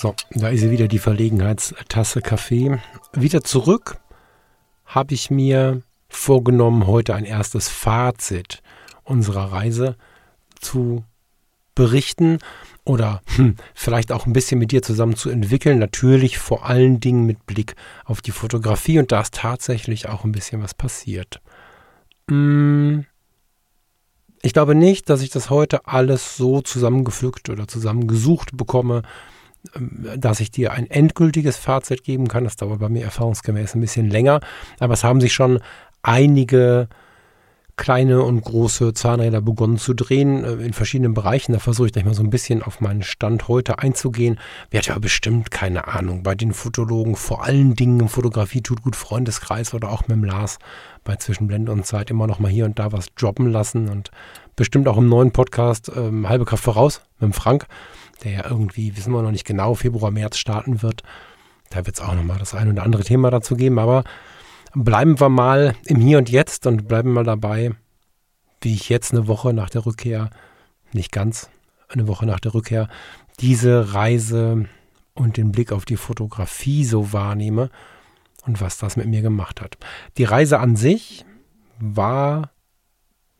So, da ist wieder die Verlegenheitstasse Kaffee. Wieder zurück habe ich mir vorgenommen, heute ein erstes Fazit unserer Reise zu berichten oder hm, vielleicht auch ein bisschen mit dir zusammen zu entwickeln. Natürlich vor allen Dingen mit Blick auf die Fotografie und da ist tatsächlich auch ein bisschen was passiert. Hm, ich glaube nicht, dass ich das heute alles so zusammengefügt oder zusammengesucht bekomme, dass ich dir ein endgültiges Fazit geben kann. Das dauert bei mir erfahrungsgemäß ein bisschen länger. Aber es haben sich schon einige kleine und große Zahnräder begonnen zu drehen äh, in verschiedenen Bereichen. Da versuche ich gleich mal so ein bisschen auf meinen Stand heute einzugehen. Wer hat ja bestimmt keine Ahnung bei den Fotologen, vor allen Dingen im Fotografie tut gut Freundeskreis oder auch mit dem Lars bei Zwischenblende und Zeit immer noch mal hier und da was droppen lassen und bestimmt auch im neuen Podcast ähm, Halbe Kraft voraus mit dem Frank der ja irgendwie, wissen wir noch nicht genau, Februar, März starten wird. Da wird es auch nochmal das ein oder andere Thema dazu geben, aber bleiben wir mal im Hier und Jetzt und bleiben mal dabei, wie ich jetzt eine Woche nach der Rückkehr, nicht ganz, eine Woche nach der Rückkehr, diese Reise und den Blick auf die Fotografie so wahrnehme und was das mit mir gemacht hat. Die Reise an sich war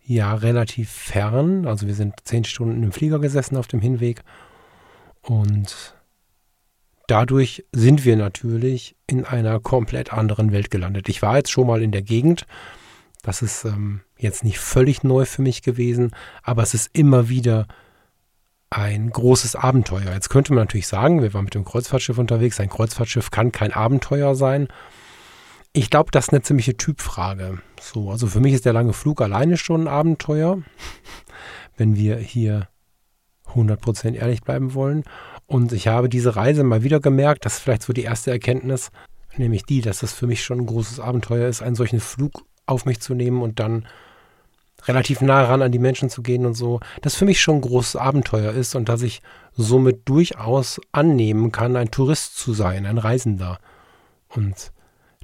ja relativ fern, also wir sind zehn Stunden im Flieger gesessen auf dem Hinweg und dadurch sind wir natürlich in einer komplett anderen Welt gelandet. Ich war jetzt schon mal in der Gegend. Das ist ähm, jetzt nicht völlig neu für mich gewesen, aber es ist immer wieder ein großes Abenteuer. Jetzt könnte man natürlich sagen, wir waren mit dem Kreuzfahrtschiff unterwegs. Ein Kreuzfahrtschiff kann kein Abenteuer sein. Ich glaube, das ist eine ziemliche Typfrage. So, also für mich ist der lange Flug alleine schon ein Abenteuer. Wenn wir hier 100% ehrlich bleiben wollen. Und ich habe diese Reise mal wieder gemerkt, das ist vielleicht so die erste Erkenntnis, nämlich die, dass es für mich schon ein großes Abenteuer ist, einen solchen Flug auf mich zu nehmen und dann relativ nah ran an die Menschen zu gehen und so, das für mich schon ein großes Abenteuer ist und dass ich somit durchaus annehmen kann, ein Tourist zu sein, ein Reisender. Und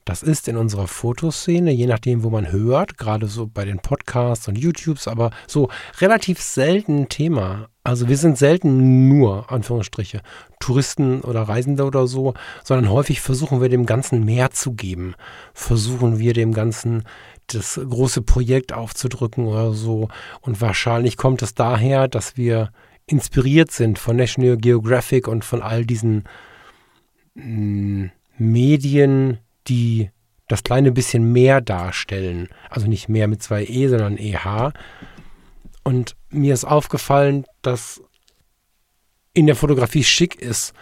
das ist in unserer Fotoszene, je nachdem, wo man hört, gerade so bei den Podcasts und YouTubes, aber so relativ selten Thema. Also wir sind selten nur, Anführungsstriche, Touristen oder Reisende oder so, sondern häufig versuchen wir dem Ganzen mehr zu geben. Versuchen wir dem Ganzen das große Projekt aufzudrücken oder so. Und wahrscheinlich kommt es daher, dass wir inspiriert sind von National Geographic und von all diesen mh, mm, Medien, die das kleine bisschen mehr darstellen. Also nicht mehr mit zwei E, sondern EH. Und mir ist aufgefallen, dass in der Fotografie schick ist,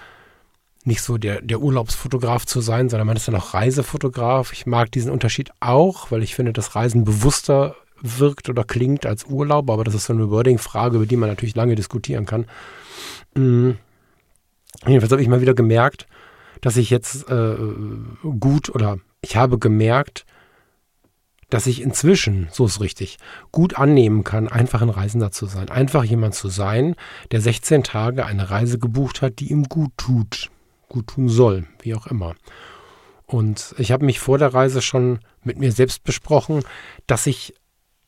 nicht so der, der Urlaubsfotograf zu sein, sondern man ist dann auch Reisefotograf. Ich mag diesen Unterschied auch, weil ich finde, dass Reisen bewusster wirkt oder klingt als Urlaub, aber das ist so eine Wording-Frage, über die man natürlich lange diskutieren kann. Mhm. Jedenfalls habe ich mal wieder gemerkt, dass ich jetzt äh, gut oder ich habe gemerkt, dass ich inzwischen, so ist richtig, gut annehmen kann, einfach ein Reisender zu sein. Einfach jemand zu sein, der 16 Tage eine Reise gebucht hat, die ihm gut tut, gut tun soll, wie auch immer. Und ich habe mich vor der Reise schon mit mir selbst besprochen, dass ich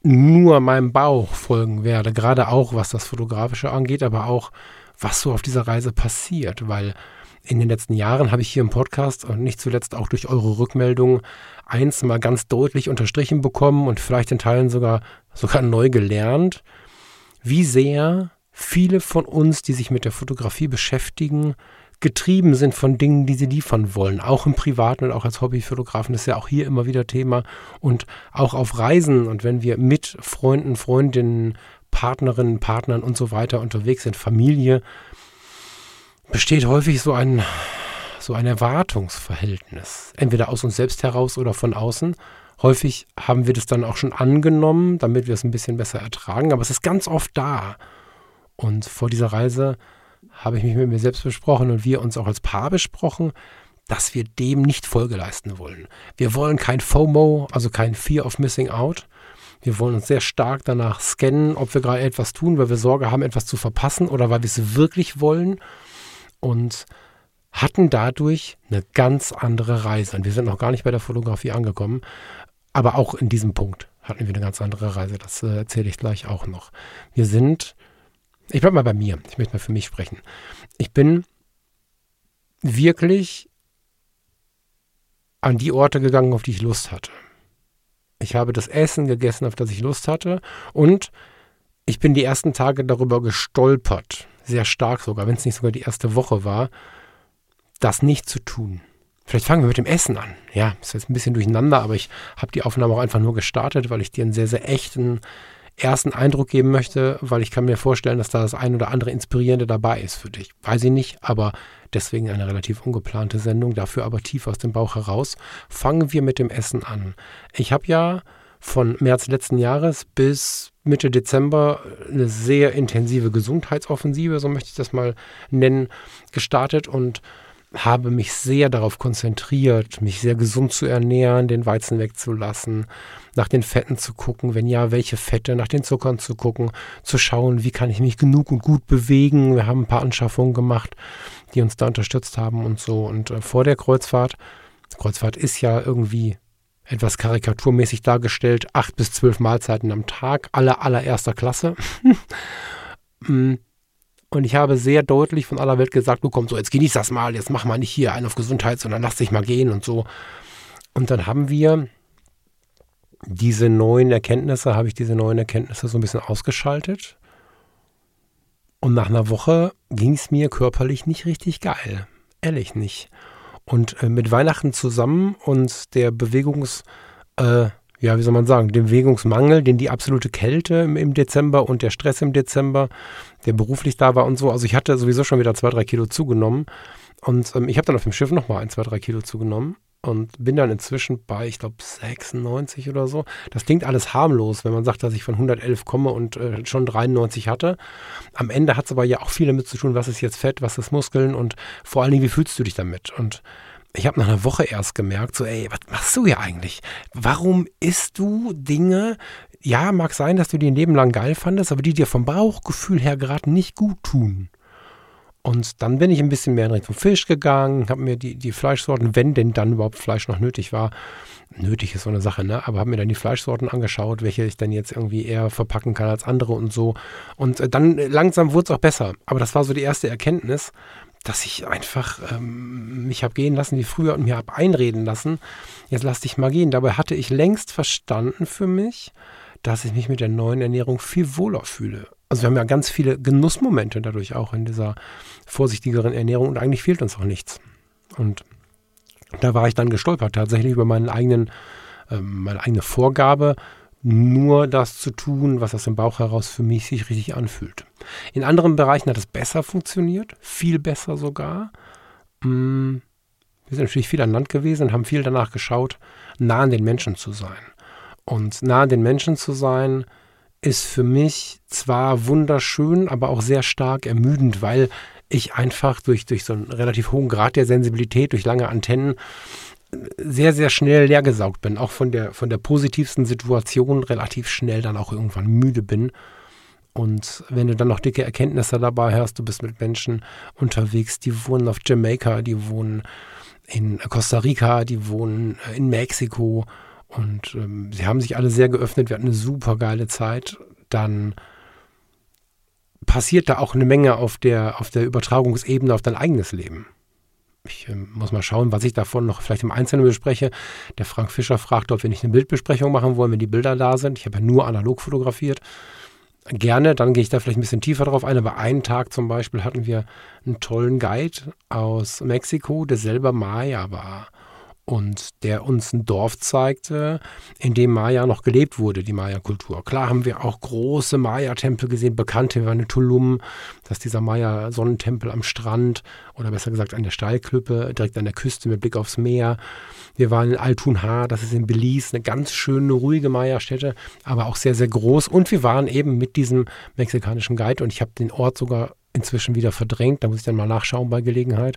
nur meinem Bauch folgen werde, gerade auch was das Fotografische angeht, aber auch was so auf dieser Reise passiert, weil in den letzten Jahren habe ich hier im Podcast und nicht zuletzt auch durch eure Rückmeldungen eins mal ganz deutlich unterstrichen bekommen und vielleicht in Teilen sogar, sogar neu gelernt, wie sehr viele von uns, die sich mit der Fotografie beschäftigen, getrieben sind von Dingen, die sie liefern wollen. Auch im Privaten und auch als Hobbyfotografen das ist ja auch hier immer wieder Thema. Und auch auf Reisen und wenn wir mit Freunden, Freundinnen, Partnerinnen, Partnern und so weiter unterwegs sind, Familie, besteht häufig so ein, so ein Erwartungsverhältnis. Entweder aus uns selbst heraus oder von außen. Häufig haben wir das dann auch schon angenommen, damit wir es ein bisschen besser ertragen, aber es ist ganz oft da. Und vor dieser Reise habe ich mich mit mir selbst besprochen und wir uns auch als Paar besprochen, dass wir dem nicht Folge leisten wollen. Wir wollen kein FOMO, also kein Fear of Missing Out. Wir wollen uns sehr stark danach scannen, ob wir gerade etwas tun, weil wir Sorge haben, etwas zu verpassen oder weil wir es wirklich wollen. Und hatten dadurch eine ganz andere Reise. Und wir sind noch gar nicht bei der Fotografie angekommen, aber auch in diesem Punkt hatten wir eine ganz andere Reise. Das äh, erzähle ich gleich auch noch. Wir sind, ich bleibe mal bei mir, ich möchte mal für mich sprechen. Ich bin wirklich an die Orte gegangen, auf die ich Lust hatte. Ich habe das Essen gegessen, auf das ich Lust hatte und ich bin die ersten Tage darüber gestolpert, sehr stark sogar, wenn es nicht sogar die erste Woche war, das nicht zu tun. Vielleicht fangen wir mit dem Essen an. Ja, ist jetzt ein bisschen durcheinander, aber ich habe die Aufnahme auch einfach nur gestartet, weil ich dir einen sehr, sehr echten ersten Eindruck geben möchte, weil ich kann mir vorstellen, dass da das ein oder andere Inspirierende dabei ist für dich. Weiß ich nicht, aber deswegen eine relativ ungeplante Sendung, dafür aber tief aus dem Bauch heraus. Fangen wir mit dem Essen an. Ich habe ja von März letzten Jahres bis Mitte Dezember eine sehr intensive Gesundheitsoffensive, so möchte ich das mal nennen, gestartet und habe mich sehr darauf konzentriert, mich sehr gesund zu ernähren, den Weizen wegzulassen, nach den Fetten zu gucken, wenn ja, welche Fette, nach den Zuckern zu gucken, zu schauen, wie kann ich mich genug und gut bewegen. Wir haben ein paar Anschaffungen gemacht, die uns da unterstützt haben und so. Und äh, vor der Kreuzfahrt, Kreuzfahrt ist ja irgendwie etwas karikaturmäßig dargestellt, acht bis zwölf Mahlzeiten am Tag, aller allererster Klasse. Mm, und ich habe sehr deutlich von aller Welt gesagt bekommen, so jetzt genieß das mal, jetzt mach mal nicht hier einen auf Gesundheit, sondern lass dich mal gehen und so. Und dann haben wir diese neuen Erkenntnisse, habe ich diese neuen Erkenntnisse so ein bisschen ausgeschaltet. Und nach einer Woche ging es mir körperlich nicht richtig geil. Ehrlich nicht. Und äh, mit Weihnachten zusammen und der Bewegungs, äh, ja, wie soll man sagen, dem Bewegungsmangel, den die absolute Kälte im, im, Dezember und der Stress im Dezember, der beruflich da war und so. Also ich hatte sowieso schon wieder zwei, drei Kilo zugenommen. Und ähm, ich habe dann auf dem Schiff nochmal ein, zwei, drei Kilo zugenommen und bin dann inzwischen bei, ich glaube, 96 oder so. Das klingt alles harmlos, wenn man sagt, dass ich von 111 komme und äh, schon 93 hatte. Am Ende hat es aber ja auch viel damit zu tun, was ist jetzt Fett, was ist Muskeln und vor allen Dingen, wie fühlst du dich damit? Und ich habe nach einer Woche erst gemerkt, so, ey, was machst du hier eigentlich? Warum isst du Dinge? Ja, mag sein, dass du die ein Leben lang geil fandest, aber die dir vom Bauchgefühl her gerade nicht gut tun. Und dann bin ich ein bisschen mehr in Richtung Fisch gegangen, habe mir die, die Fleischsorten, wenn denn dann überhaupt Fleisch noch nötig war, nötig ist so eine Sache, ne? Aber habe mir dann die Fleischsorten angeschaut, welche ich dann jetzt irgendwie eher verpacken kann als andere und so. Und äh, dann langsam wurde es auch besser. Aber das war so die erste Erkenntnis, dass ich einfach ähm, mich habe gehen lassen wie früher und mir habe einreden lassen, jetzt lass dich mal gehen. Dabei hatte ich längst verstanden für mich, dass ich mich mit der neuen Ernährung viel wohler fühle. Also wir haben ja ganz viele Genussmomente dadurch auch in dieser vorsichtigeren Ernährung und eigentlich fehlt uns auch nichts. Und da war ich dann gestolpert tatsächlich über meinen eigenen, äh, meine eigene Vorgabe, nur das zu tun, was aus dem Bauch heraus für mich sich richtig anfühlt. In anderen Bereichen hat es besser funktioniert, viel besser sogar. Mm, wir sind natürlich viel an Land gewesen und haben viel danach geschaut, nah an den Menschen zu sein. Und nah an den Menschen zu sein, ist für mich zwar wunderschön, aber auch sehr stark ermüdend, weil ich einfach durch, durch so einen relativ hohen Grad der Sensibilität, durch lange Antennen, sehr, sehr schnell leergesaugt bin, auch von der, von der positivsten Situation relativ schnell dann auch irgendwann müde bin. Und wenn du dann noch dicke Erkenntnisse dabei hast, du bist mit Menschen unterwegs, die wohnen auf Jamaika, die wohnen in Costa Rica, die wohnen in Mexiko und ähm, sie haben sich alle sehr geöffnet, wir hatten eine super geile Zeit, dann passiert da auch eine Menge auf der, auf der Übertragungsebene auf dein eigenes Leben. Ich äh, muss mal schauen, was ich davon noch vielleicht im Einzelnen bespreche. Der Frank Fischer fragt, ob wir nicht eine Bildbesprechung machen wollen, wenn die Bilder da sind. Ich habe ja nur analog fotografiert. Gerne, dann gehe ich da vielleicht ein bisschen tiefer drauf ein. Aber einen Tag zum Beispiel hatten wir einen tollen Guide aus Mexiko, der selber Maya war und der uns ein Dorf zeigte, in dem Maya noch gelebt wurde, die Maya-Kultur. Klar haben wir auch große Maya-Tempel gesehen, bekannte, wir waren in Tulum, das ist dieser Maya-Sonnentempel am Strand oder besser gesagt an der Steilklippe, direkt an der Küste mit Blick aufs Meer. Wir waren in Altunha, das ist in Belize, eine ganz schöne, ruhige Maya-Stätte, aber auch sehr, sehr groß. Und wir waren eben mit diesem mexikanischen Guide und ich habe den Ort sogar inzwischen wieder verdrängt, da muss ich dann mal nachschauen bei Gelegenheit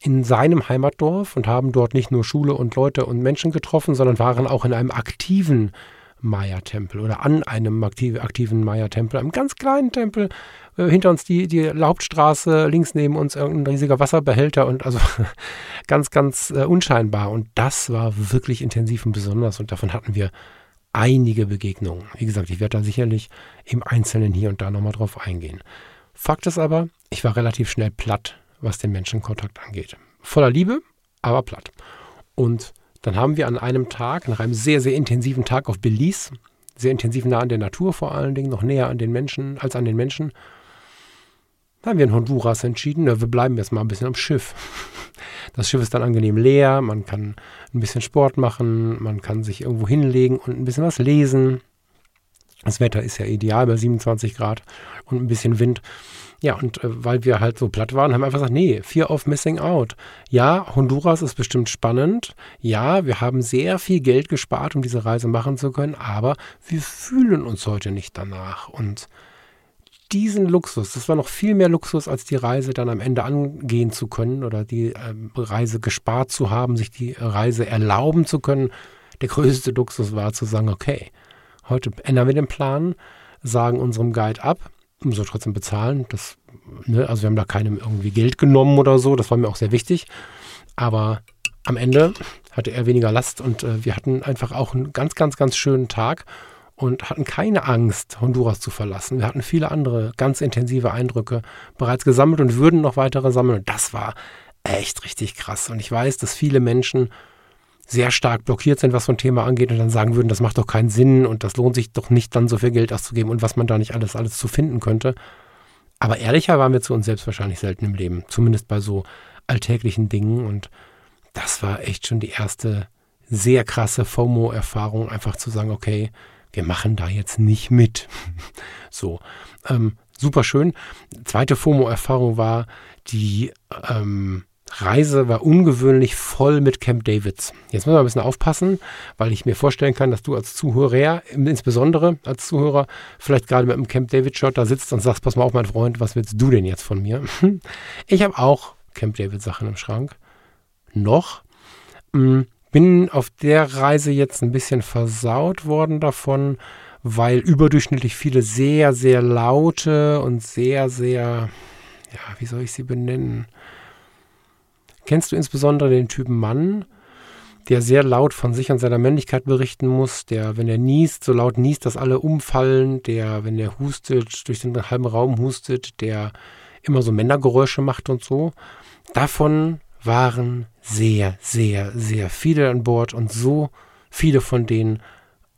in seinem Heimatdorf und haben dort nicht nur Schule und Leute und Menschen getroffen, sondern waren auch in einem aktiven Maya-Tempel oder an einem aktive, aktiven Maya-Tempel, einem ganz kleinen Tempel. Äh, hinter uns die, die Hauptstraße, links neben uns irgendein riesiger Wasserbehälter und also ganz, ganz äh, unscheinbar. Und das war wirklich intensiv und besonders und davon hatten wir einige Begegnungen. Wie gesagt, ich werde da sicherlich im Einzelnen hier und da nochmal drauf eingehen. Fakt ist aber, ich war relativ schnell platt, was den Menschenkontakt angeht. Voller Liebe, aber platt. Und dann haben wir an einem Tag, nach einem sehr, sehr intensiven Tag auf Belize, sehr intensiv nah an der Natur vor allen Dingen, noch näher an den Menschen als an den Menschen, da haben wir in Honduras entschieden, wir bleiben jetzt mal ein bisschen am Schiff. Das Schiff ist dann angenehm leer, man kann ein bisschen Sport machen, man kann sich irgendwo hinlegen und ein bisschen was lesen. Das Wetter ist ja ideal bei 27 Grad und ein bisschen Wind. Ja, und äh, weil wir halt so platt waren, haben wir einfach gesagt, nee, Fear of Missing Out. Ja, Honduras ist bestimmt spannend. Ja, wir haben sehr viel Geld gespart, um diese Reise machen zu können, aber wir fühlen uns heute nicht danach. Und diesen Luxus, das war noch viel mehr Luxus, als die Reise dann am Ende angehen zu können oder die äh, Reise gespart zu haben, sich die Reise erlauben zu können. Der größte Luxus war zu sagen, okay, heute ändern wir den Plan, sagen unserem Guide ab, muss er trotzdem bezahlen. Das, ne, also wir haben da keinem irgendwie Geld genommen oder so, das war mir auch sehr wichtig. Aber am Ende hatte er weniger Last und äh, wir hatten einfach auch einen ganz, ganz, ganz schönen Tag und hatten keine Angst, Honduras zu verlassen. Wir hatten viele andere ganz intensive Eindrücke bereits gesammelt und würden noch weitere sammeln. Und das war echt richtig krass. Und ich weiß, dass viele Menschen sehr stark blockiert sind, was so ein Thema angeht und dann sagen würden, das macht doch keinen Sinn und das lohnt sich doch nicht, dann so viel Geld auszugeben und was man da nicht alles, alles zu finden könnte. Aber ehrlicher waren wir zu uns selbst wahrscheinlich selten im Leben, zumindest bei so alltäglichen Dingen und das war echt schon die erste sehr krasse FOMO-Erfahrung, einfach zu sagen, okay, wir machen da jetzt nicht mit. so, ähm, super schön. Zweite FOMO-Erfahrung war die ähm, Reise war ungewöhnlich voll mit Camp Davids. Jetzt müssen wir ein bisschen aufpassen, weil ich mir vorstellen kann, dass du als Zuhörer, insbesondere als Zuhörer, vielleicht gerade mit einem Camp David-Shirt da sitzt und sagst, pass mal auf, mein Freund, was willst du denn jetzt von mir? Ich habe auch Camp David-Sachen im Schrank. Noch. Hm, bin auf der Reise jetzt ein bisschen versaut worden davon, weil überdurchschnittlich viele sehr, sehr laute und sehr, sehr, ja, wie soll ich sie benennen? Kennst du insbesondere den Typen Mann, der sehr laut von sich und seiner Männlichkeit berichten muss, der, wenn er niest, so laut niest, dass alle umfallen, der, wenn er hustet, durch den halben Raum hustet, der immer so Männergeräusche macht und so. Davon waren sehr, sehr, sehr viele an Bord und so viele von denen,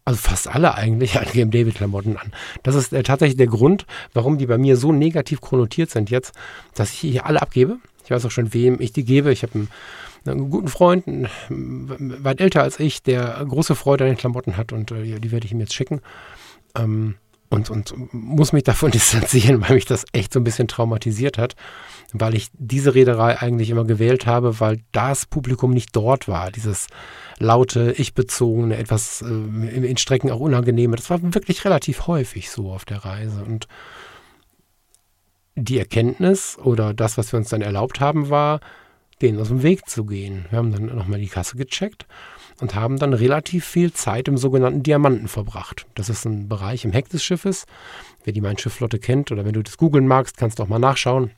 also fast alle eigentlich, hatten Game David-Klamotten an. Das ist äh, tatsächlich der Grund, warum die bei mir so negativ konnotiert sind jetzt, dass ich hier alle abgebe ich weiß auch schon, wem ich die gebe. Ich habe einen, einen, guten Freund, weit älter als ich, der große Freude an den Klamotten hat und äh, die werde ich ihm jetzt schicken. Ähm, und, und muss mich davon distanzieren, weil mich das echt so ein bisschen traumatisiert hat, weil ich diese Reederei eigentlich immer gewählt habe, weil das Publikum nicht dort war. Dieses laute, ich-bezogene, etwas äh, in Strecken auch unangenehme. Das war wirklich relativ häufig so auf der Reise. Und die Erkenntnis oder das, was wir uns dann erlaubt haben, war, denen aus dem Weg zu gehen. Wir haben dann nochmal die Kasse gecheckt und haben dann relativ viel Zeit im sogenannten Diamanten verbracht. Das ist ein Bereich im Heck des Schiffes. Wer die Mein Schiff-Flotte kennt oder wenn du das googeln magst, kannst du auch mal nachschauen.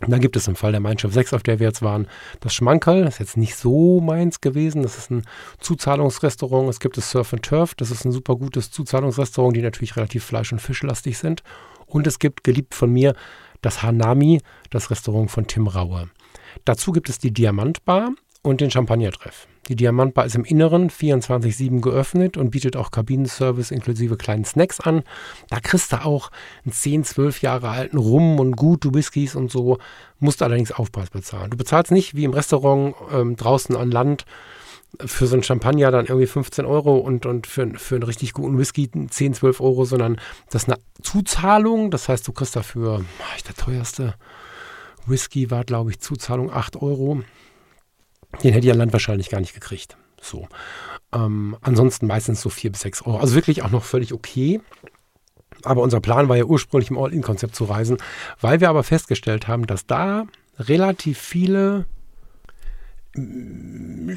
Da gibt es im Fall der Mein Schiff 6, auf der wir jetzt waren, das Schmankerl. Das ist jetzt nicht so meins gewesen. Das ist ein Zuzahlungsrestaurant. Es gibt das Surf and Turf. Das ist ein super gutes Zuzahlungsrestaurant, die natürlich relativ fleisch- und fischlastig sind. Und es gibt, geliebt von mir, das Hanami, das Restaurant von Tim Raue. Dazu gibt es die Diamantbar und den Champagnertreff. Die Diamantbar ist im Inneren 24-7 geöffnet und bietet auch Kabinenservice inklusive kleinen Snacks an. Da kriegst du auch einen 10, 12 Jahre alten Rum und gute Whiskys und so. Musst allerdings Aufpreis bezahlen. Du bezahlst nicht wie im Restaurant ähm, draußen an Land für so einen Champagner dann irgendwie 15 Euro und, und für, für einen richtig guten Whisky 10, 12 Euro, sondern das ist eine Zuzahlung. Das heißt, du kriegst dafür, der teuerste Whisky war, glaube ich, Zuzahlung 8 Euro. Den hätte ich an Land wahrscheinlich gar nicht gekriegt. So. Ähm, ansonsten meistens so 4 bis 6 Euro. Also wirklich auch noch völlig okay. Aber unser Plan war ja ursprünglich im All-In-Konzept zu reisen, weil wir aber festgestellt haben, dass da relativ viele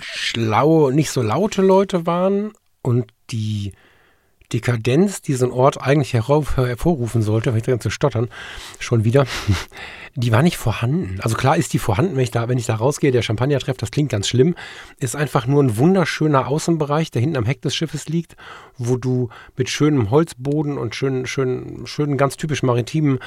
schlaue, nicht so laute Leute waren und die Dekadenz, die so ein Ort eigentlich hervorrufen sollte, wenn ich dran zu stottern, schon wieder, die war nicht vorhanden. Also klar ist die vorhanden, wenn ich da, wenn ich da rausgehe, der Champagner treffe, das klingt ganz schlimm, ist einfach nur ein wunderschöner Außenbereich, der hinten am Heck des Schiffes liegt, wo du mit schönem Holzboden und schönen, schönen, schönen, ganz typisch maritimen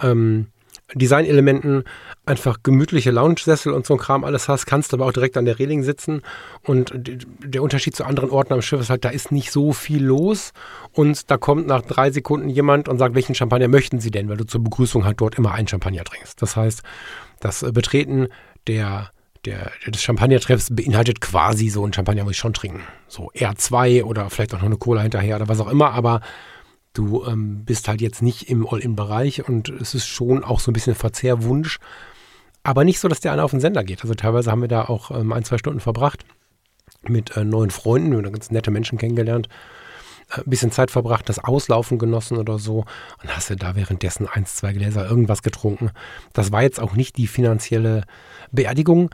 ähm, Designelementen einfach gemütliche Lounge-Sessel und so ein Kram alles hast, kannst aber auch direkt an der Reling sitzen. Und der Unterschied zu anderen Orten am Schiff ist halt, da ist nicht so viel los. Und da kommt nach drei Sekunden jemand und sagt, welchen Champagner möchten Sie denn? Weil du zur Begrüßung halt dort immer einen Champagner trinkst. Das heißt, das Betreten der der, des Champagnertreffs beinhaltet quasi so ein Champagner muss ich schon trinken. So R2 oder vielleicht auch noch eine Cola hinterher oder was auch immer, aber Du ähm, bist halt jetzt nicht im All-In-Bereich und es ist schon auch so ein bisschen Verzehrwunsch. Aber nicht so, dass der einer auf den Sender geht. Also teilweise haben wir da auch ähm, ein, zwei Stunden verbracht mit äh, neuen Freunden, wir haben ganz nette Menschen kennengelernt, äh, ein bisschen Zeit verbracht, das Auslaufen genossen oder so und hast du da währenddessen eins, zwei Gläser irgendwas getrunken. Das war jetzt auch nicht die finanzielle Beerdigung,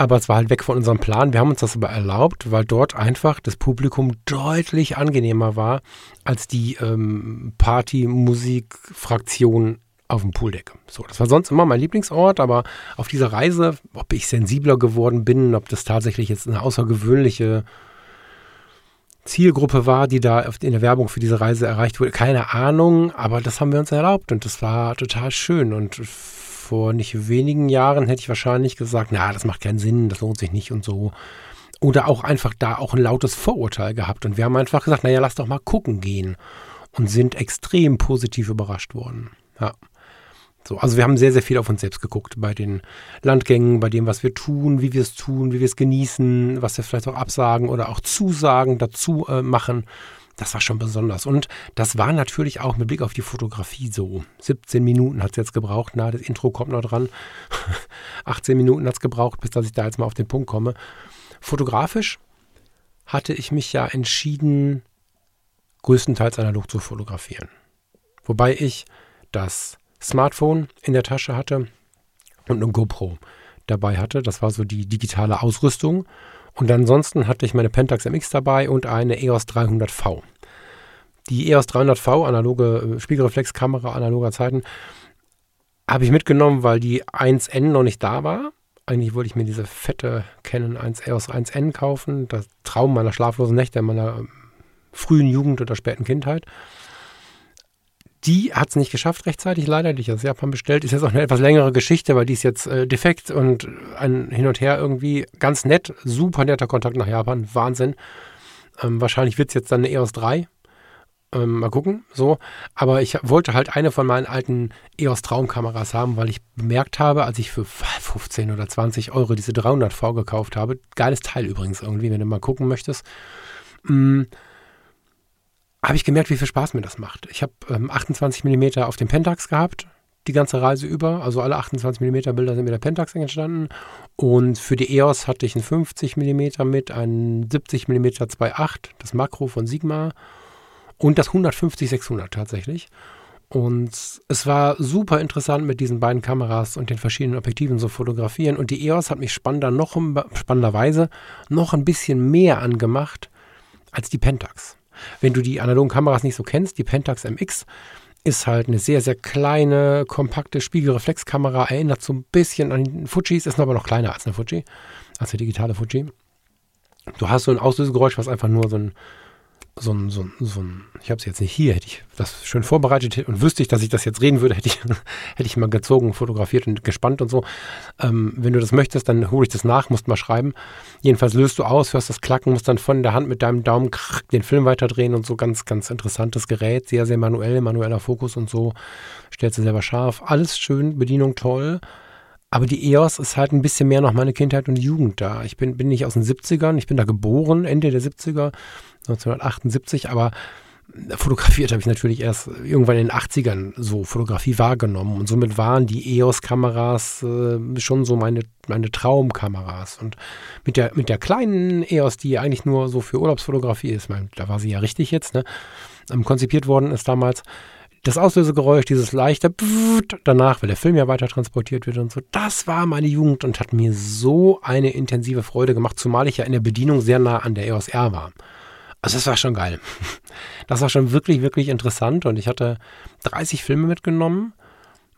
aber es war halt weg von unserem Plan. Wir haben uns das aber erlaubt, weil dort einfach das Publikum deutlich angenehmer war als die ähm, Party-Musik-Fraktion auf dem Pooldeck. So, das war sonst immer mein Lieblingsort, aber auf dieser Reise, ob ich sensibler geworden bin, ob das tatsächlich jetzt eine außergewöhnliche Zielgruppe war, die da in der Werbung für diese Reise erreicht wurde, keine Ahnung, aber das haben wir uns erlaubt und das war total schön und vor nicht wenigen Jahren hätte ich wahrscheinlich gesagt, na, das macht keinen Sinn, das lohnt sich nicht und so. Oder auch einfach da auch ein lautes Vorurteil gehabt. Und wir haben einfach gesagt, naja, lass doch mal gucken gehen. Und sind extrem positiv überrascht worden. Ja. So, also wir haben sehr, sehr viel auf uns selbst geguckt bei den Landgängen, bei dem, was wir tun, wie wir es tun, wie wir es genießen, was wir vielleicht auch absagen oder auch Zusagen dazu äh, machen. Das war schon besonders. Und das war natürlich auch mit Blick auf die Fotografie so. 17 Minuten hat es jetzt gebraucht. Na, das Intro kommt noch dran. 18 Minuten hat es gebraucht, bis dass ich da jetzt mal auf den Punkt komme. Fotografisch hatte ich mich ja entschieden, größtenteils analog zu fotografieren. Wobei ich das Smartphone in der Tasche hatte und eine GoPro dabei hatte. Das war so die digitale Ausrüstung. Und ansonsten hatte ich meine Pentax MX dabei und eine EOS 300V. Die EOS 300V, analoge äh, Spiegelreflexkamera analoger Zeiten, habe ich mitgenommen, weil die 1N noch nicht da war. Eigentlich wollte ich mir diese fette Canon 1 EOS 1N kaufen. Das Traum meiner schlaflosen Nächte, meiner ähm, frühen Jugend oder späten Kindheit. Die hat es nicht geschafft rechtzeitig, leider, die ich aus Japan bestellt. Ist jetzt auch eine etwas längere Geschichte, weil die ist jetzt äh, defekt und ein Hin und Her irgendwie ganz nett. Super netter Kontakt nach Japan, Wahnsinn. Ähm, wahrscheinlich wird es jetzt dann eine EOS 3. Ähm, mal gucken, so. Aber ich wollte halt eine von meinen alten EOS Traumkameras haben, weil ich bemerkt habe, als ich für 15 oder 20 Euro diese 300V gekauft habe, geiles Teil übrigens irgendwie, wenn du mal gucken möchtest, mh, mm, habe ich gemerkt, wie viel Spaß mir das macht. Ich habe ähm, 28 mm auf dem Pentax gehabt, die ganze Reise über. Also alle 28 mm Bilder sind mit der Pentax entstanden. Und für die EOS hatte ich einen 50 mm mit, einen 70 mm 2.8, das Makro von Sigma und das 150-600 tatsächlich. Und es war super interessant mit diesen beiden Kameras und den verschiedenen Objektiven zu fotografieren. Und die EOS hat mich spannender noch, spannenderweise noch ein bisschen mehr angemacht als die Pentax. Wenn du die analogen Kameras nicht so kennst, die Pentax MX ist halt eine sehr, sehr kleine, kompakte Spiegelreflexkamera, erinnert so ein bisschen an Fujis, ist aber noch kleiner als eine Fuji, als eine digitale Fuji. Du hast so ein Auslösegeräusch, was einfach nur so ein so ein, so ein, so ein ich habe es jetzt nicht hier, hätte ich das schön vorbereitet und wüsste ich, dass ich das jetzt reden würde, hätte ich, hätte ich mal gezogen, fotografiert und gespannt und so. Ähm, wenn du das möchtest, dann hole ich das nach, musst mal schreiben. Jedenfalls löst du aus, hörst das Klacken, musst dann von der Hand mit deinem Daumen krach, den Film weiterdrehen und so ganz, ganz interessantes Gerät, sehr, sehr manuell, manueller Fokus und so. Stellst du selber scharf. Alles schön, Bedienung toll. Aber die EOS ist halt ein bisschen mehr noch meine Kindheit und Jugend da. Ich bin, bin nicht aus den 70ern, ich bin da geboren, Ende der 70er 1978, aber fotografiert habe ich natürlich erst irgendwann in den 80ern so Fotografie wahrgenommen und somit waren die EOS-Kameras äh, schon so meine, meine Traumkameras und mit der, mit der kleinen EOS, die eigentlich nur so für Urlaubsfotografie ist, mein, da war sie ja richtig jetzt, ne, ähm, konzipiert worden ist damals, das Auslösegeräusch, dieses leichte danach, weil der Film ja weiter transportiert wird und so, das war meine Jugend und hat mir so eine intensive Freude gemacht, zumal ich ja in der Bedienung sehr nah an der EOS R war. Also das war schon geil. Das war schon wirklich, wirklich interessant und ich hatte 30 Filme mitgenommen.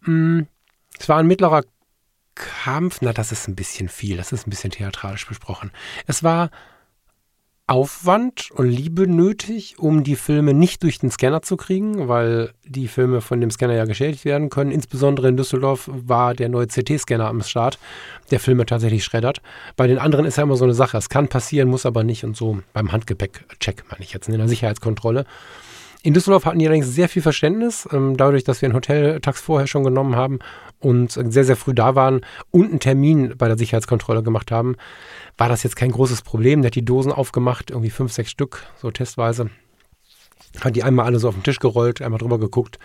Hm, es war ein mittlerer Kampf, na das ist ein bisschen viel, das ist ein bisschen theatralisch besprochen. Es war Aufwand und Liebe nötig, um die Filme nicht durch den Scanner zu kriegen, weil die Filme von dem Scanner ja geschädigt werden können. Insbesondere in Düsseldorf war der neue CT-Scanner am Start, der Filme tatsächlich schreddert. Bei den anderen ist ja immer so eine Sache. Es kann passieren, muss aber nicht und so. Beim Handgepäck-Check meine ich jetzt, in der Sicherheitskontrolle. In Düsseldorf hatten die allerdings sehr viel Verständnis, ähm, dadurch, dass wir einen Hoteltax vorher schon genommen haben und sehr, sehr früh da waren und einen Termin bei der Sicherheitskontrolle gemacht haben, war das jetzt kein großes Problem. Der hat die Dosen aufgemacht, irgendwie fünf, sechs Stück, so testweise. Hat die einmal alle so auf den Tisch gerollt, einmal drüber geguckt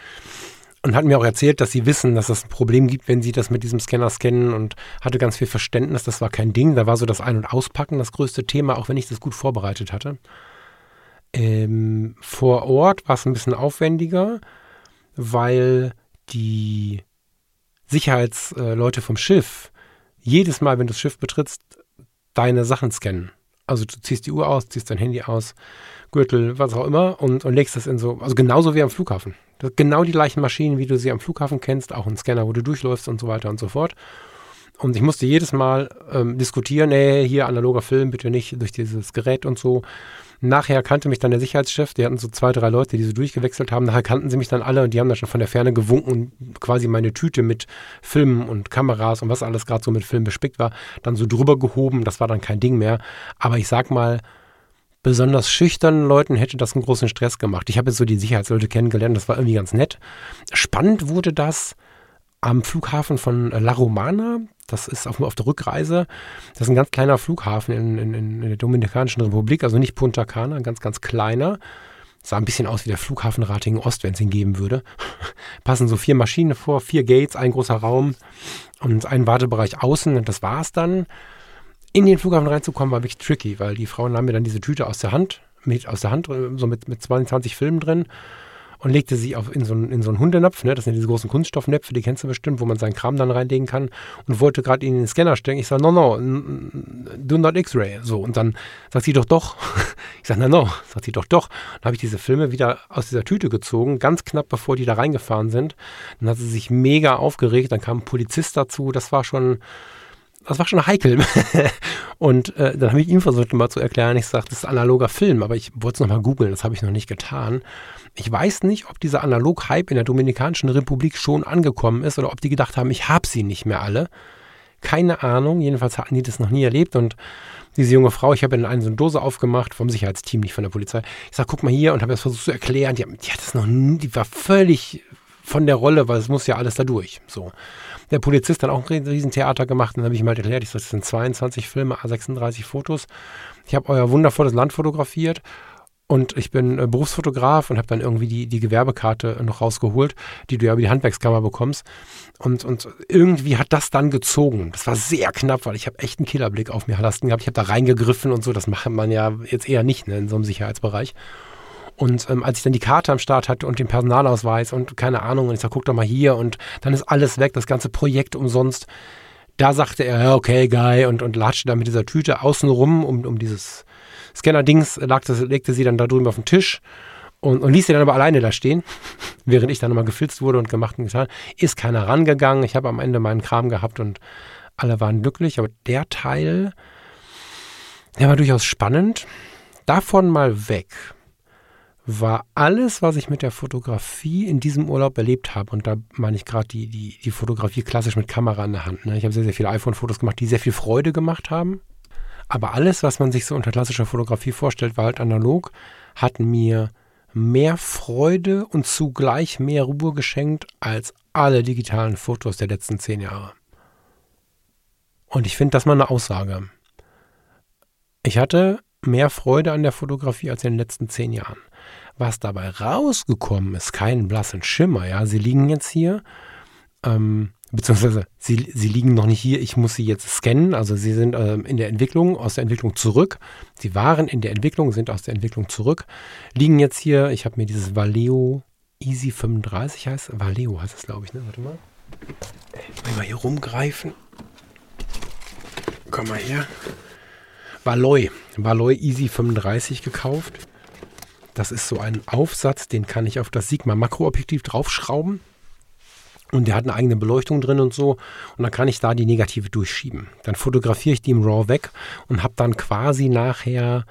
und hat mir auch erzählt, dass sie wissen, dass es ein Problem gibt, wenn sie das mit diesem Scanner scannen und hatte ganz viel Verständnis. Das war kein Ding. Da war so das Ein- und Auspacken das größte Thema, auch wenn ich das gut vorbereitet hatte. Ähm, vor Ort war es ein bisschen aufwendiger, weil die Sicherheitsleute vom Schiff jedes Mal, wenn du das Schiff betrittst, deine Sachen scannen. Also du ziehst die Uhr aus, ziehst dein Handy aus, Gürtel, was auch immer und, und legst das in so, also genauso wie am Flughafen. genau die gleichen Maschinen, wie du sie am Flughafen kennst, auch ein Scanner, wo du durchläufst und so weiter und so fort. Und ich musste jedes Mal ähm, diskutieren, nee, hier analoger Film, bitte nicht durch dieses Gerät und so. Nachher kannte mich dann der Sicherheitschef, die hatten so zwei, drei Leute, die so durchgewechselt haben. Nachher kannten sie mich dann alle und die haben dann schon von der Ferne gewunken und quasi meine Tüte mit Filmen und Kameras und was alles gerade so mit Film bespickt war, dann so drüber gehoben. Das war dann kein Ding mehr. Aber ich sag mal, besonders schüchternen Leuten hätte das einen großen Stress gemacht. Ich habe jetzt so die Sicherheitsleute kennengelernt, das war irgendwie ganz nett. Spannend wurde das am Flughafen von La Romana. Das ist auf, auf der Rückreise. Das ist ein ganz kleiner Flughafen in, in, in der Dominikanischen Republik, also nicht Punta Cana, ein ganz, ganz kleiner. Sah ein bisschen aus wie der Flughafen Ratingen Ost, wenn es ihn geben würde. Passen so vier Maschinen vor, vier Gates, ein großer Raum und ein Wartebereich außen. Und das war es dann. In den Flughafen reinzukommen war wirklich tricky, weil die Frauen nahmen mir dann diese Tüte aus der Hand, mit, aus der Hand, so mit, mit 22 Filmen drin und legte sie auf, in, so einen, in so einen Hundenapf, ne? das sind diese großen Kunststoffnäpfe, die kennst du bestimmt, wo man seinen Kram dann reinlegen kann und wollte gerade ihn in den Scanner stecken. Ich sage, no, no, do not X-Ray. So, und dann sagt sie doch, doch. Ich sage, no, no, sagt sie doch, doch. Dann habe ich diese Filme wieder aus dieser Tüte gezogen, ganz knapp bevor die da reingefahren sind. Dann hat sie sich mega aufgeregt, dann kam ein Polizist dazu, das war schon das war schon heikel. und äh, dann habe ich ihm versucht mal zu erklären, ich sage, das ist analoger Film, aber ich wollte es nochmal googeln, das habe ich noch nicht getan. Ich weiß nicht, ob dieser Analog-Hype in der Dominikanischen Republik schon angekommen ist oder ob die gedacht haben, ich habe sie nicht mehr alle. Keine Ahnung, jedenfalls hatten die das noch nie erlebt und diese junge Frau, ich habe in eine so eine Dose aufgemacht vom Sicherheitsteam, nicht von der Polizei. Ich sage, guck mal hier und habe das versucht zu erklären. Die, die hat das noch nie, die war völlig von der Rolle, weil es muss ja alles da durch. So der Polizist hat auch ein Riesentheater gemacht. Und dann habe ich ihm halt erklärt, ich sage, das sind 22 Filme, 36 Fotos. Ich habe euer wundervolles Land fotografiert und ich bin äh, Berufsfotograf und habe dann irgendwie die, die Gewerbekarte noch rausgeholt, die du ja über die Handwerkskammer bekommst. Und, und irgendwie hat das dann gezogen. Das war sehr knapp, weil ich habe echt einen Killerblick auf mir lassen gehabt. Ich habe da reingegriffen und so. Das macht man ja jetzt eher nicht ne, in so einem Sicherheitsbereich. Und ähm, als ich dann die Karte am Start hatte und den Personalausweis und keine Ahnung, und ich sag, guck doch mal hier und dann ist alles weg, das ganze Projekt umsonst. Da sagte er, ja, okay, Guy, und, und latschte da mit dieser Tüte außenrum um, um dieses Scanner-Dings, legte sie dann da drüben auf den Tisch und, und ließ sie dann aber alleine da stehen, während ich dann nochmal gefilzt wurde und gemacht und getan. Ist keiner rangegangen, ich habe am Ende meinen Kram gehabt und alle waren glücklich, aber der Teil, der war durchaus spannend. Davon mal weg war alles, was ich mit der Fotografie in diesem Urlaub erlebt habe, und da meine ich gerade die, die, die Fotografie klassisch mit Kamera in der Hand. Ne? Ich habe sehr, sehr viele iPhone-Fotos gemacht, die sehr viel Freude gemacht haben. Aber alles, was man sich so unter klassischer Fotografie vorstellt, war halt analog, hat mir mehr Freude und zugleich mehr Ruhe geschenkt als alle digitalen Fotos der letzten zehn Jahre. Und ich finde das mal eine Aussage. Ich hatte mehr Freude an der Fotografie als in den letzten zehn Jahren. Was dabei rausgekommen ist, keinen blassen Schimmer. Ja, sie liegen jetzt hier, ähm, beziehungsweise sie, sie liegen noch nicht hier. Ich muss sie jetzt scannen. Also sie sind ähm, in der Entwicklung, aus der Entwicklung zurück. Sie waren in der Entwicklung, sind aus der Entwicklung zurück, liegen jetzt hier. Ich habe mir dieses Valeo Easy 35 heißt, Valeo heißt es, glaube ich, ne? Warte mal. Mal, hier rumgreifen. Komm mal her. Valoy. Valoy Easy 35 gekauft. Das ist so ein Aufsatz, den kann ich auf das Sigma Makroobjektiv draufschrauben. Und der hat eine eigene Beleuchtung drin und so. Und dann kann ich da die Negative durchschieben. Dann fotografiere ich die im RAW weg und habe dann quasi nachher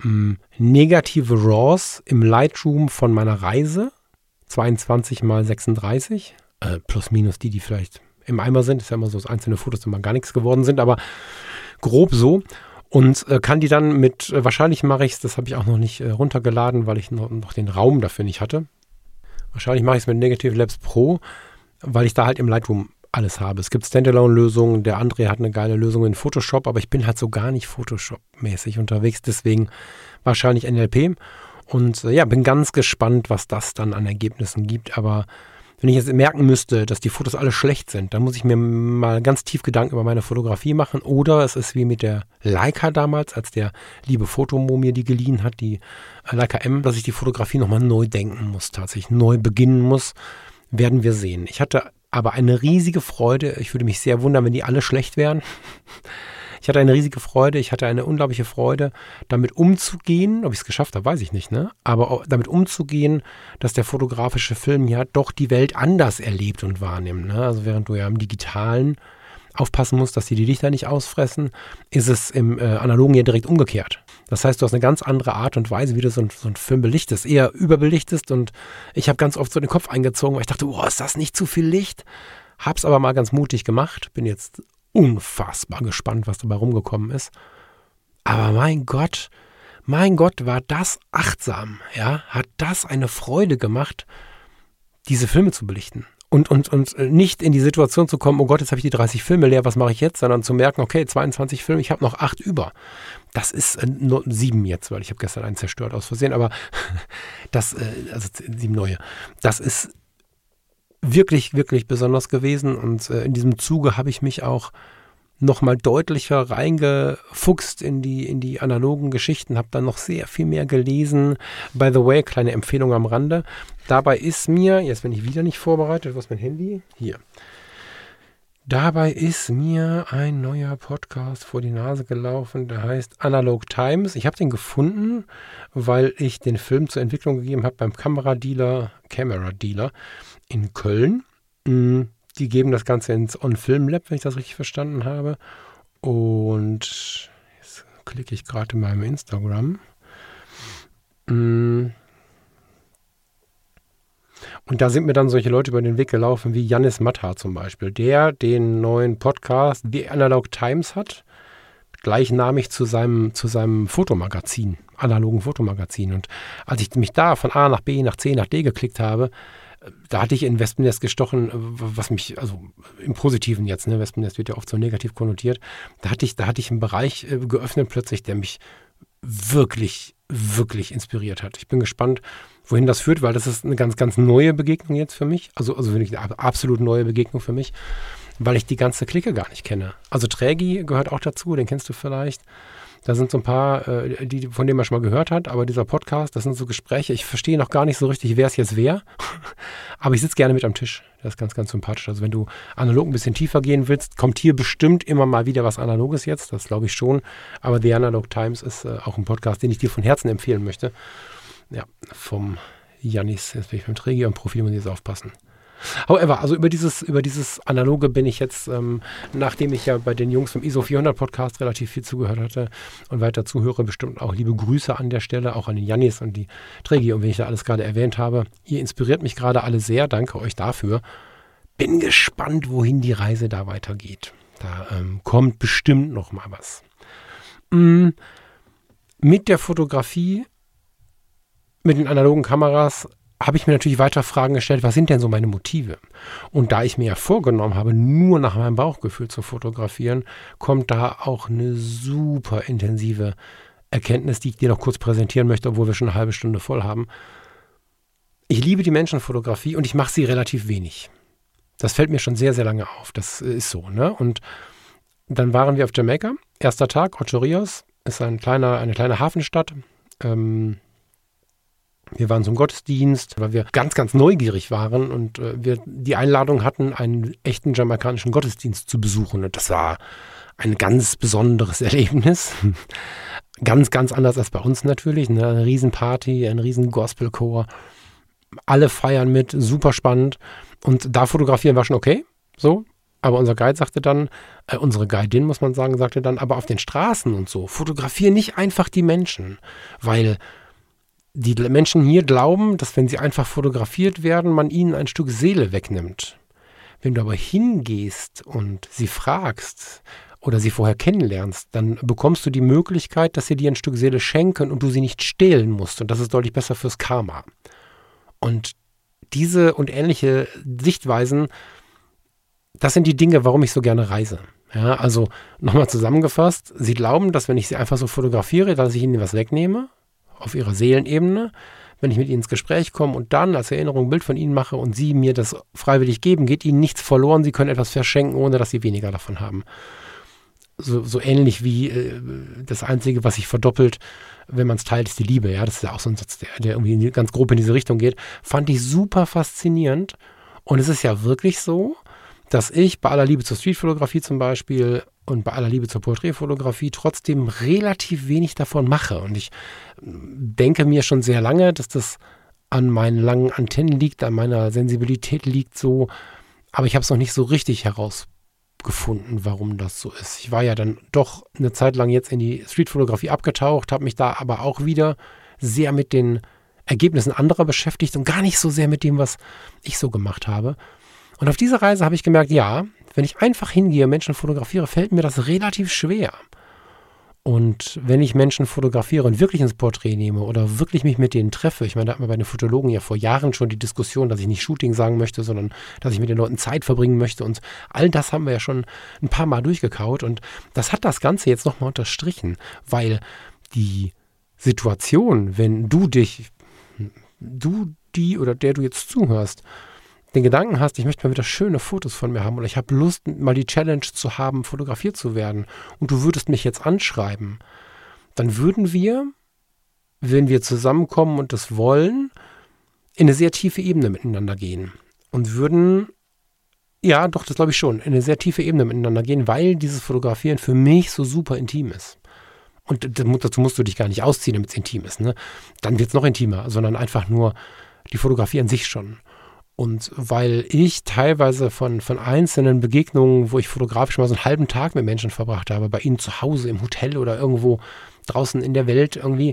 mh, hm, negative RAWs im Lightroom von meiner Reise. 22 mal 36. Äh, plus minus die, die vielleicht im Eimer sind. Ist ja immer so, dass einzelne Fotos immer gar nichts geworden sind. Aber grob so und äh, kann die dann mit, äh, wahrscheinlich mache ich es, das habe ich auch noch nicht äh, runtergeladen, weil ich noch, noch, den Raum dafür nicht hatte. Wahrscheinlich mache ich es mit Negative Labs Pro, weil ich da halt im Lightroom alles habe. Es gibt Standalone-Lösungen, der André hat eine geile Lösung in Photoshop, aber ich bin halt so gar nicht Photoshop-mäßig unterwegs, deswegen wahrscheinlich NLP. Und äh, ja, bin ganz gespannt, was das dann an Ergebnissen gibt, aber wenn ich jetzt merken müsste, dass die Fotos alle schlecht sind, dann muss ich mir mal ganz tief Gedanken über meine Fotografie machen. Oder es ist wie mit der Leica damals, als der liebe Fotomo mir die geliehen hat, die Leica M, dass ich die Fotografie nochmal neu denken muss, tatsächlich neu beginnen muss. Werden wir sehen. Ich hatte aber eine riesige Freude. Ich würde mich sehr wundern, wenn die alle schlecht wären. Ich hatte eine riesige Freude, ich hatte eine unglaubliche Freude, damit umzugehen. Ob ich es geschafft habe, weiß ich nicht, ne? Aber damit umzugehen, dass der fotografische Film ja doch die Welt anders erlebt und wahrnimmt. Ne? Also während du ja im Digitalen aufpassen musst, dass die die Lichter nicht ausfressen, ist es im äh, Analogen ja direkt umgekehrt. Das heißt, du hast eine ganz andere Art und Weise, wie du so, ein, so einen Film belichtest, eher überbelichtest. Und ich habe ganz oft so den Kopf eingezogen, weil ich dachte, oh, ist das nicht zu viel Licht? Hab's aber mal ganz mutig gemacht. Bin jetzt unfassbar gespannt, was dabei rumgekommen ist. Aber mein Gott, mein Gott, war das achtsam, ja, hat das eine Freude gemacht, diese Filme zu belichten. Und, und, und nicht in die Situation zu kommen, oh Gott, jetzt habe ich die 30 Filme leer, was mache ich jetzt? Sondern zu merken, okay, 22 Filme, ich habe noch acht über. Das ist äh, nur sieben jetzt, weil ich habe gestern einen zerstört aus Versehen, aber das, äh, also sieben neue. Das ist wirklich, wirklich besonders gewesen. Und äh, in diesem Zuge habe ich mich auch nochmal deutlicher reingefuchst in die, in die analogen Geschichten, habe dann noch sehr viel mehr gelesen. By the way, kleine Empfehlung am Rande. Dabei ist mir, jetzt bin ich wieder nicht vorbereitet, ist mein Handy? Hier. Dabei ist mir ein neuer Podcast vor die Nase gelaufen, der heißt Analog Times. Ich habe den gefunden, weil ich den Film zur Entwicklung gegeben habe beim Kameradealer, Camera Dealer in Köln. Mm, die geben das Ganze ins On-Film-Lab, wenn ich das richtig verstanden habe. Und jetzt klicke ich gerade in meinem Instagram. Mm. Und da sind mir dann solche Leute über den Weg gelaufen, wie Janis Matta zum Beispiel, der den neuen Podcast The Analog Times hat, gleichnamig zu seinem, zu seinem Fotomagazin, analogen Fotomagazin. Und als ich mich da von A nach B, nach C, nach D geklickt habe, da hatte ich in Wespennest gestochen, was mich, also im Positiven jetzt, ne, Wespennest wird ja oft so negativ konnotiert, da hatte ich, da hatte ich einen Bereich äh, geöffnet plötzlich, der mich wirklich, wirklich inspiriert hat. Ich bin gespannt, wohin das führt, weil das ist eine ganz, ganz neue Begegnung jetzt für mich. Also, also wirklich eine absolut neue Begegnung für mich, weil ich die ganze Clique gar nicht kenne. Also Trägi gehört auch dazu, den kennst du vielleicht. Da sind so ein paar, äh, die, von denen man schon mal gehört hat, aber dieser Podcast, das sind so Gespräche. Ich verstehe noch gar nicht so richtig, wer es jetzt wer. aber ich sitze gerne mit am Tisch. Das ist ganz, ganz sympathisch. Also wenn du analog ein bisschen tiefer gehen willst, kommt hier bestimmt immer mal wieder was Analoges jetzt. Das glaube ich schon. Aber The Analog Times ist äh, auch ein Podcast, den ich dir von Herzen empfehlen möchte. Ja, vom Janis, jetzt bin ich beim Träger und Profil muss ich jetzt aufpassen. However, also über dieses, über dieses Analoge bin ich jetzt, ähm, nachdem ich ja bei den Jungs vom ISO 400 Podcast relativ viel zugehört hatte und weiter zuhöre, bestimmt auch liebe Grüße an der Stelle, auch an den Jannis und die Trägi und wenn ich da alles gerade erwähnt habe. Ihr inspiriert mich gerade alle sehr, danke euch dafür. Bin gespannt, wohin die Reise da weitergeht. Da ähm, kommt bestimmt noch mal was. Mm, mit der Fotografie, mit den analogen Kameras habe ich mir natürlich weiter Fragen gestellt, was sind denn so meine Motive? Und da ich mir ja vorgenommen habe, nur nach meinem Bauchgefühl zu fotografieren, kommt da auch eine super intensive Erkenntnis, die ich dir noch kurz präsentieren möchte, obwohl wir schon eine halbe Stunde voll haben. Ich liebe die Menschenfotografie und ich mache sie relativ wenig. Das fällt mir schon sehr, sehr lange auf. Das ist so, ne? Und dann waren wir auf Jamaika. Erster Tag, Ocho Rios, ist ein kleiner, eine kleine Hafenstadt. Ähm, Wir waren zum Gottesdienst, weil wir ganz, ganz neugierig waren und äh, wir die Einladung hatten, einen echten jamaikanischen Gottesdienst zu besuchen. Und das war ein ganz besonderes Erlebnis. ganz, ganz anders als bei uns natürlich. Ne? Eine Riesenparty, ein riesen Gospelchor. Alle feiern mit, super spannend. Und da fotografieren war schon okay. So, aber unser Guide sagte dann, äh, unsere Guidin muss man sagen, sagte dann, aber auf den Straßen und so, fotografiere nicht einfach die Menschen, weil die Menschen hier glauben, dass wenn sie einfach fotografiert werden, man ihnen ein Stück Seele wegnimmt. Wenn du aber hingehst und sie fragst oder sie vorher kennenlernst, dann bekommst du die Möglichkeit, dass sie dir ein Stück Seele schenken und du sie nicht stehlen musst. Und das ist deutlich besser fürs Karma. Und diese und ähnliche Sichtweisen das sind die Dinge, warum ich so gerne reise. Ja, also nochmal zusammengefasst, Sie glauben, dass wenn ich Sie einfach so fotografiere, dass ich Ihnen was wegnehme, auf Ihrer Seelenebene, wenn ich mit Ihnen ins Gespräch komme und dann als Erinnerung ein Bild von Ihnen mache und Sie mir das freiwillig geben, geht Ihnen nichts verloren, Sie können etwas verschenken, ohne dass Sie weniger davon haben. So, so ähnlich wie äh, das Einzige, was sich verdoppelt, wenn man es teilt, ist die Liebe. Ja, das ist ja auch so ein Satz, der, der irgendwie ganz grob in diese Richtung geht. Fand ich super faszinierend. Und es ist ja wirklich so, dass ich bei aller Liebe zur Streetfotografie zum Beispiel und bei aller Liebe zur Porträtfotografie trotzdem relativ wenig davon mache. Und ich denke mir schon sehr lange, dass das an meinen langen Antennen liegt, an meiner Sensibilität liegt so. Aber ich habe es noch nicht so richtig herausgefunden, warum das so ist. Ich war ja dann doch eine Zeit lang jetzt in die Streetfotografie abgetaucht, habe mich da aber auch wieder sehr mit den Ergebnissen anderer beschäftigt und gar nicht so sehr mit dem, was ich so gemacht habe. Und auf dieser Reise habe ich gemerkt, ja, wenn ich einfach hingehe, Menschen fotografiere, fällt mir das relativ schwer. Und wenn ich Menschen fotografiere und wirklich ins Porträt nehme oder wirklich mich mit denen treffe, ich meine, da hatten wir bei den Fotologen ja vor Jahren schon die Diskussion, dass ich nicht Shooting sagen möchte, sondern dass ich mit den Leuten Zeit verbringen möchte. Und all das haben wir ja schon ein paar Mal durchgekaut. Und das hat das Ganze jetzt nochmal unterstrichen, weil die Situation, wenn du dich, du, die oder der du jetzt zuhörst, den Gedanken hast, ich möchte mal wieder schöne Fotos von mir haben oder ich habe Lust, mal die Challenge zu haben, fotografiert zu werden und du würdest mich jetzt anschreiben, dann würden wir, wenn wir zusammenkommen und das wollen, in eine sehr tiefe Ebene miteinander gehen und würden, ja, doch, das glaube ich schon, in eine sehr tiefe Ebene miteinander gehen, weil dieses Fotografieren für mich so super intim ist. Und dazu musst du dich gar nicht ausziehen, damit es intim ist. Ne? Dann wird es noch intimer, sondern einfach nur die Fotografie an sich schon. Und weil ich teilweise von, von einzelnen Begegnungen, wo ich fotografisch mal so einen halben Tag mit Menschen verbracht habe, bei ihnen zu Hause, im Hotel oder irgendwo draußen in der Welt irgendwie,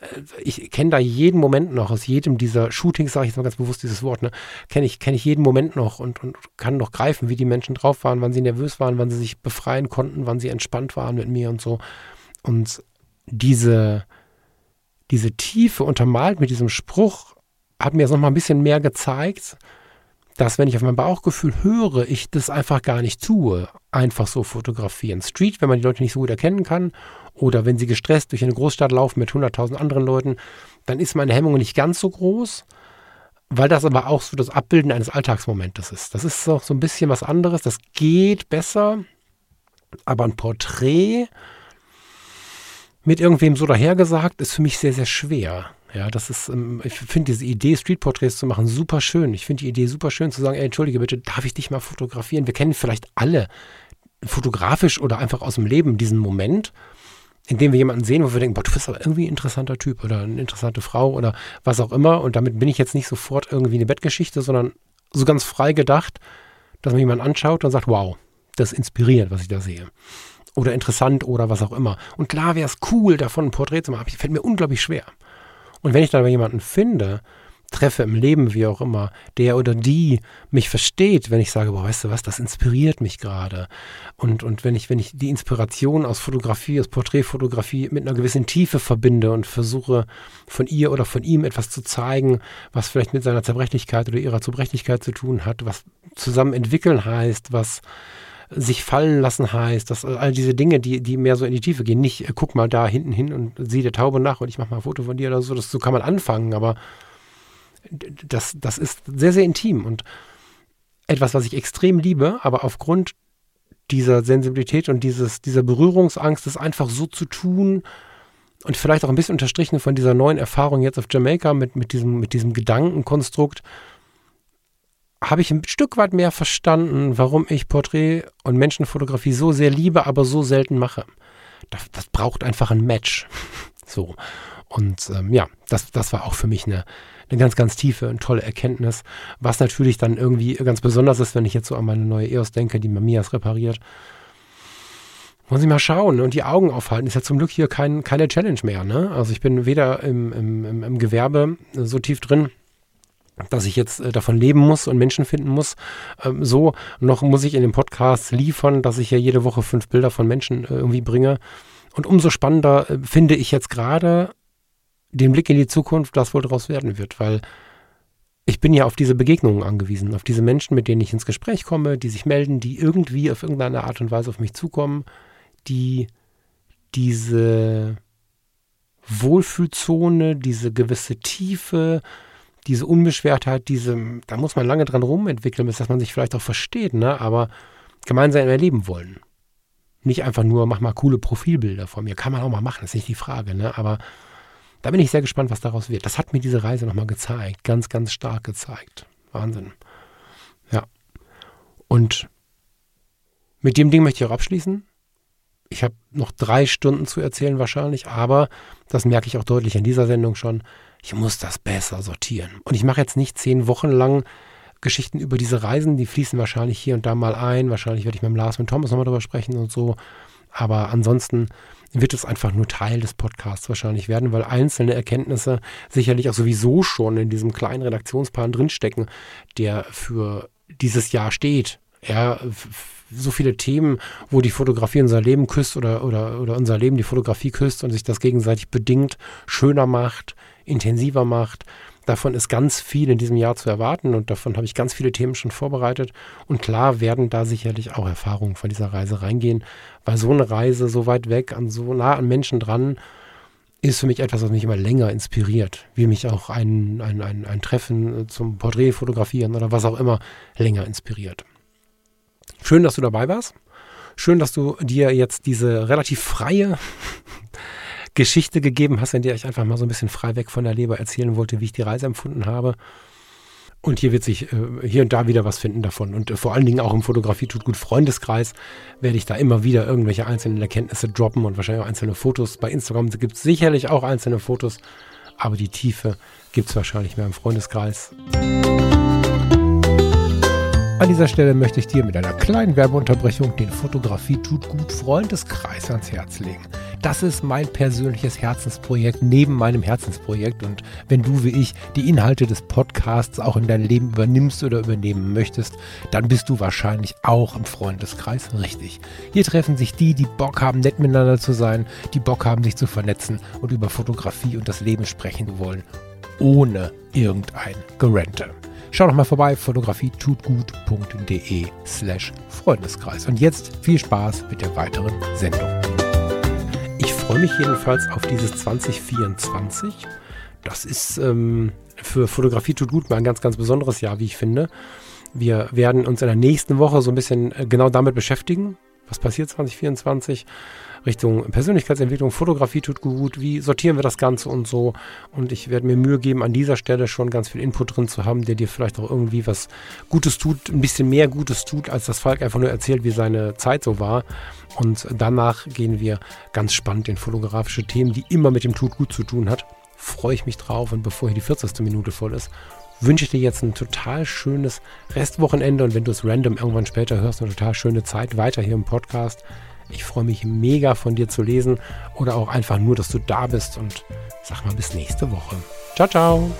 äh, ich kenne da jeden Moment noch, aus jedem dieser Shootings, sage ich jetzt mal ganz bewusst dieses Wort, ne, kenne ich, kenn ich jeden Moment noch und, und kann noch greifen, wie die Menschen drauf waren, wann sie nervös waren, wann sie sich befreien konnten, wann sie entspannt waren mit mir und so. Und diese, diese Tiefe untermalt mit diesem Spruch, hat mir jetzt noch mal ein bisschen mehr gezeigt, dass wenn ich auf mein Bauchgefühl höre, ich das einfach gar nicht tue, einfach so fotografieren. Street, wenn man die Leute nicht so gut erkennen kann oder wenn sie gestresst durch eine Großstadt laufen mit 100.000 anderen Leuten, dann ist meine Hemmung nicht ganz so groß, weil das aber auch so das Abbilden eines Alltagsmomentes ist. Das ist auch so ein bisschen was anderes, das geht besser, aber ein Porträt mit irgendwem so dahergesagt ist für mich sehr, sehr schwer. Ja, das ist, ähm, ich finde diese Idee, Streetporträts zu machen, super schön. Ich finde die Idee super schön zu sagen, ey, entschuldige bitte, darf ich dich mal fotografieren? Wir kennen vielleicht alle fotografisch oder einfach aus dem Leben diesen Moment, in dem wir jemanden sehen, wo wir denken, boah, du bist aber irgendwie ein interessanter Typ oder eine interessante Frau oder was auch immer. Und damit bin ich jetzt nicht sofort irgendwie eine Bettgeschichte, sondern so ganz frei gedacht, dass man jemanden anschaut und sagt, wow, das inspiriert, was ich da sehe. Oder interessant oder was auch immer. Und klar wäre es cool, davon ein Porträt zu machen, aber fällt mir unglaublich schwer. Und wenn ich dann aber jemanden finde, treffe im Leben, wie auch immer, der oder die mich versteht, wenn ich sage, boah, weißt du was, das inspiriert mich gerade. Und, und wenn ich, wenn ich die Inspiration aus Fotografie, aus Porträtfotografie mit einer gewissen Tiefe verbinde und versuche, von ihr oder von ihm etwas zu zeigen, was vielleicht mit seiner Zerbrechlichkeit oder ihrer Zerbrechlichkeit zu tun hat, was zusammen entwickeln heißt, was sich fallen lassen heißt, dass all diese Dinge, die, die mehr so in die Tiefe gehen, nicht, äh, guck mal da hinten hin und sieh der Taube nach und ich mache mal ein Foto von dir oder so, das, so kann man anfangen, aber das, das ist sehr, sehr intim und etwas, was ich extrem liebe, aber aufgrund dieser Sensibilität und dieses, dieser Berührungsangst, es einfach so zu tun, und vielleicht auch ein bisschen unterstrichen von dieser neuen Erfahrung jetzt auf Jamaika mit, mit, diesem, mit diesem Gedankenkonstrukt, habe ich ein Stück weit mehr verstanden, warum ich Porträt- und Menschenfotografie so sehr liebe, aber so selten mache. Das, das braucht einfach ein Match. so. Und ähm, ja, das, das war auch für mich eine, eine ganz, ganz tiefe und tolle Erkenntnis. Was natürlich dann irgendwie ganz besonders ist, wenn ich jetzt so an meine neue EOS denke, die Mamias repariert. Wollen Sie mal schauen und die Augen aufhalten. Ist ja zum Glück hier kein, keine Challenge mehr. Ne? Also ich bin weder im, im, im Gewerbe so tief drin, dass ich jetzt äh, davon leben muss und Menschen finden muss. Ähm, so, noch muss ich in dem Podcast liefern, dass ich ja jede Woche fünf Bilder von Menschen äh, irgendwie bringe. Und umso spannender äh, finde ich jetzt gerade den Blick in die Zukunft, was wohl daraus werden wird, weil ich bin ja auf diese Begegnungen angewiesen, auf diese Menschen, mit denen ich ins Gespräch komme, die sich melden, die irgendwie auf irgendeine Art und Weise auf mich zukommen, die diese Wohlfühlzone, diese gewisse Tiefe, diese Unbeschwertheit, diese, da muss man lange dran rumentwickeln, bis dass man sich vielleicht auch versteht, ne? aber gemeinsam erleben wollen. Nicht einfach nur, mach mal coole Profilbilder von mir. Kann man auch mal machen, ist nicht die Frage, ne? aber da bin ich sehr gespannt, was daraus wird. Das hat mir diese Reise nochmal gezeigt. Ganz, ganz stark gezeigt. Wahnsinn. Ja. Und mit dem Ding möchte ich auch abschließen. Ich habe noch drei Stunden zu erzählen wahrscheinlich, aber das merke ich auch deutlich in dieser Sendung schon. Ich muss das besser sortieren. Und ich mache jetzt nicht zehn Wochen lang Geschichten über diese Reisen. Die fließen wahrscheinlich hier und da mal ein. Wahrscheinlich werde ich mit Lars und Thomas nochmal drüber sprechen und so. Aber ansonsten wird es einfach nur Teil des Podcasts wahrscheinlich werden, weil einzelne Erkenntnisse sicherlich auch sowieso schon in diesem kleinen Redaktionsplan drinstecken, der für dieses Jahr steht. Ja, so viele Themen, wo die Fotografie unser Leben küsst oder, oder, oder unser Leben die Fotografie küsst und sich das gegenseitig bedingt, schöner macht, intensiver macht. Davon ist ganz viel in diesem Jahr zu erwarten und davon habe ich ganz viele Themen schon vorbereitet. Und klar werden da sicherlich auch Erfahrungen von dieser Reise reingehen, weil so eine Reise so weit weg, an so nah an Menschen dran, ist für mich etwas, was mich immer länger inspiriert, wie mich auch ein, ein, ein, ein Treffen zum Porträtfotografieren oder was auch immer länger inspiriert. Schön, dass du dabei warst. Schön, dass du dir jetzt diese relativ freie Geschichte gegeben hast, in der ich einfach mal so ein bisschen frei weg von der Leber erzählen wollte, wie ich die Reise empfunden habe. Und hier wird sich äh, hier und da wieder was finden davon. Und äh, vor allen Dingen auch im Fotografie tut gut Freundeskreis werde ich da immer wieder irgendwelche einzelnen Erkenntnisse droppen und wahrscheinlich auch einzelne Fotos. Bei Instagram gibt es sicherlich auch einzelne Fotos, aber die Tiefe gibt es wahrscheinlich mehr im Freundeskreis. An dieser Stelle möchte ich dir mit einer kleinen Werbeunterbrechung den Fotografie tut gut Freundeskreis ans Herz legen. Das ist mein persönliches Herzensprojekt neben meinem Herzensprojekt und wenn du wie ich die Inhalte des Podcasts auch in dein Leben übernimmst oder übernehmen möchtest, dann bist du wahrscheinlich auch im Freundeskreis richtig. Hier treffen sich die, die Bock haben, nett miteinander zu sein, die Bock haben, sich zu vernetzen und über Fotografie und das Leben sprechen wollen, ohne irgendein Gerente. Schau doch mal vorbei, fotografietutgut.de slash Freundeskreis. Und jetzt viel Spaß mit der weiteren Sendung. Ich freue mich jedenfalls auf dieses 2024. Das ist ähm, für Fotografie tut gut mal ein ganz, ganz besonderes Jahr, wie ich finde. Wir werden uns in der nächsten Woche so ein bisschen äh, genau damit beschäftigen. Was passiert 2024? Richtung Persönlichkeitsentwicklung, Fotografie tut gut, wie sortieren wir das Ganze und so. Und ich werde mir Mühe geben, an dieser Stelle schon ganz viel Input drin zu haben, der dir vielleicht auch irgendwie was Gutes tut, ein bisschen mehr Gutes tut, als das Falk einfach nur erzählt, wie seine Zeit so war. Und danach gehen wir ganz spannend in fotografische Themen, die immer mit dem Tut gut zu tun hat. Freue ich mich drauf und bevor hier die 40. Minute voll ist, wünsche ich dir jetzt ein total schönes Restwochenende und wenn du es random irgendwann später hörst, eine total schöne Zeit weiter hier im Podcast. Ich freue mich mega von dir zu lesen oder auch einfach nur, dass du da bist und sag mal bis nächste Woche. Ciao, ciao.